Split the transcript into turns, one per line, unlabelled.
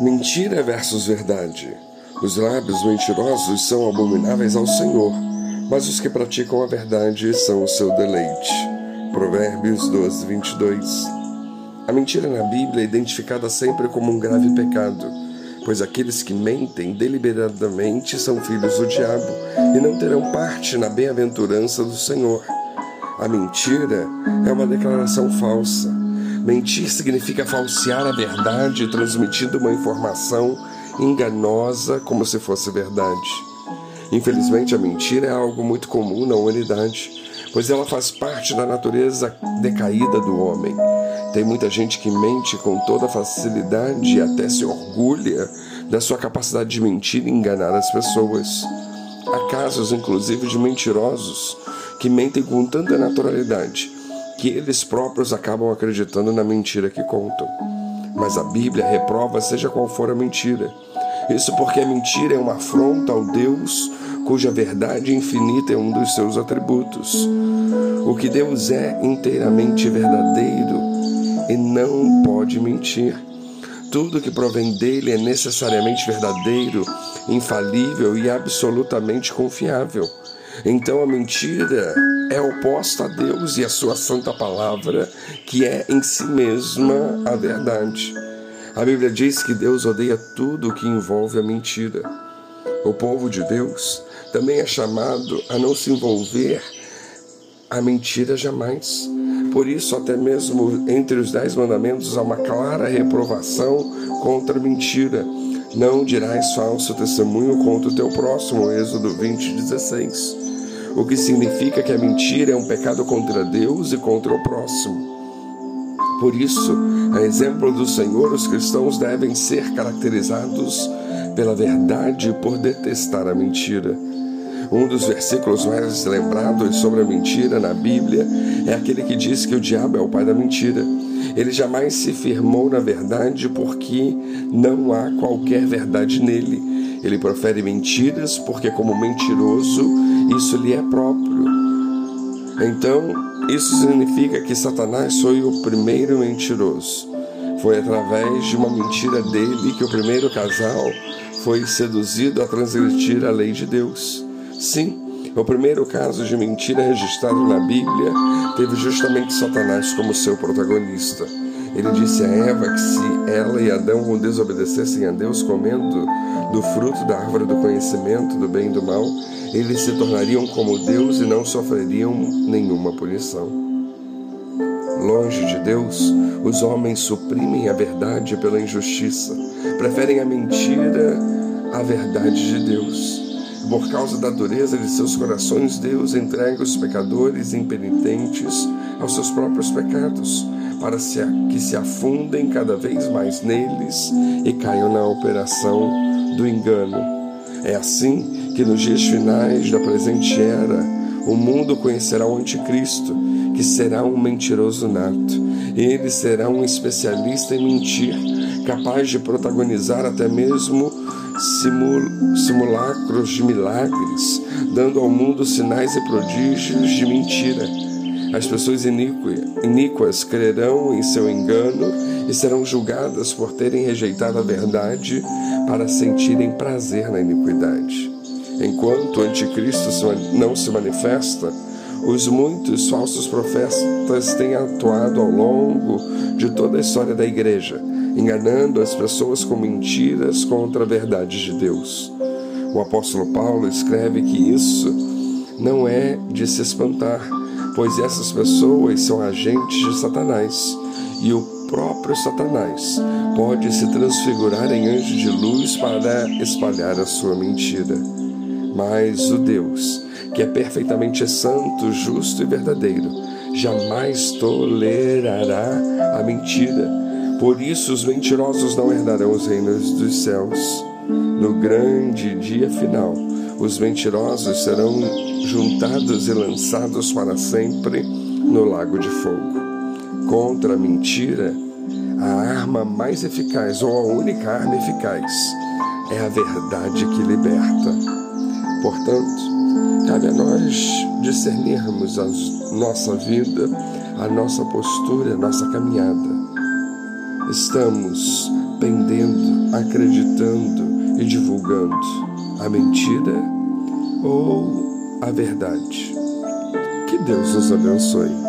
Mentira versus verdade. Os lábios mentirosos são abomináveis ao Senhor, mas os que praticam a verdade são o seu deleite. Provérbios 12, 22. A mentira na Bíblia é identificada sempre como um grave pecado, pois aqueles que mentem deliberadamente são filhos do diabo e não terão parte na bem-aventurança do Senhor. A mentira é uma declaração falsa. Mentir significa falsear a verdade, transmitindo uma informação enganosa como se fosse verdade. Infelizmente, a mentira é algo muito comum na humanidade, pois ela faz parte da natureza decaída do homem. Tem muita gente que mente com toda facilidade e até se orgulha da sua capacidade de mentir e enganar as pessoas. Há casos, inclusive, de mentirosos que mentem com tanta naturalidade que eles próprios acabam acreditando na mentira que contam. Mas a Bíblia reprova, seja qual for a mentira. Isso porque a mentira é uma afronta ao Deus cuja verdade infinita é um dos seus atributos. O que Deus é inteiramente verdadeiro e não pode mentir. Tudo que provém dele é necessariamente verdadeiro, infalível e absolutamente confiável. Então a mentira é oposta a Deus e a sua santa palavra, que é em si mesma a verdade. A Bíblia diz que Deus odeia tudo o que envolve a mentira. O povo de Deus também é chamado a não se envolver a mentira jamais. Por isso, até mesmo entre os dez mandamentos há uma clara reprovação contra a mentira. Não dirás falso testemunho contra o teu próximo, Êxodo 20, 16 o que significa que a mentira é um pecado contra Deus e contra o próximo. Por isso, a exemplo do Senhor, os cristãos devem ser caracterizados pela verdade e por detestar a mentira. Um dos versículos mais lembrados sobre a mentira na Bíblia é aquele que diz que o diabo é o pai da mentira. Ele jamais se firmou na verdade porque não há qualquer verdade nele. Ele profere mentiras porque, como mentiroso, isso lhe é próprio. Então, isso significa que Satanás foi o primeiro mentiroso. Foi através de uma mentira dele que o primeiro casal foi seduzido a transgredir a lei de Deus. Sim, o primeiro caso de mentira registrado na Bíblia teve justamente Satanás como seu protagonista. Ele disse a Eva que se ela e Adão desobedecessem a Deus comendo do fruto da árvore do conhecimento do bem e do mal, eles se tornariam como Deus e não sofreriam nenhuma punição. Longe de Deus, os homens suprimem a verdade pela injustiça, preferem a mentira à verdade de Deus. Por causa da dureza de seus corações, Deus entrega os pecadores impenitentes aos seus próprios pecados, para que se afundem cada vez mais neles e caiam na operação do engano. É assim que nos dias finais da presente era o mundo conhecerá o anticristo, que será um mentiroso nato. Ele será um especialista em mentir, capaz de protagonizar até mesmo simul simulacros de milagres, dando ao mundo sinais e prodígios de mentira. As pessoas iníquas crerão em seu engano e serão julgadas por terem rejeitado a verdade para sentirem prazer na iniquidade. Enquanto o anticristo não se manifesta, os muitos falsos profetas têm atuado ao longo de toda a história da igreja, enganando as pessoas com mentiras contra a verdade de Deus. O apóstolo Paulo escreve que isso não é de se espantar, pois essas pessoas são agentes de Satanás e o próprio Satanás pode se transfigurar em anjo de luz para espalhar a sua mentira. Mas o Deus, que é perfeitamente santo, justo e verdadeiro, jamais tolerará a mentira. Por isso, os mentirosos não herdarão os reinos dos céus. No grande dia final, os mentirosos serão juntados e lançados para sempre no lago de fogo. Contra a mentira, a arma mais eficaz ou a única arma eficaz é a verdade que liberta. Portanto, cabe a nós discernirmos a nossa vida, a nossa postura, a nossa caminhada. estamos pendendo, acreditando e divulgando? A mentira ou a verdade? Que Deus nos abençoe.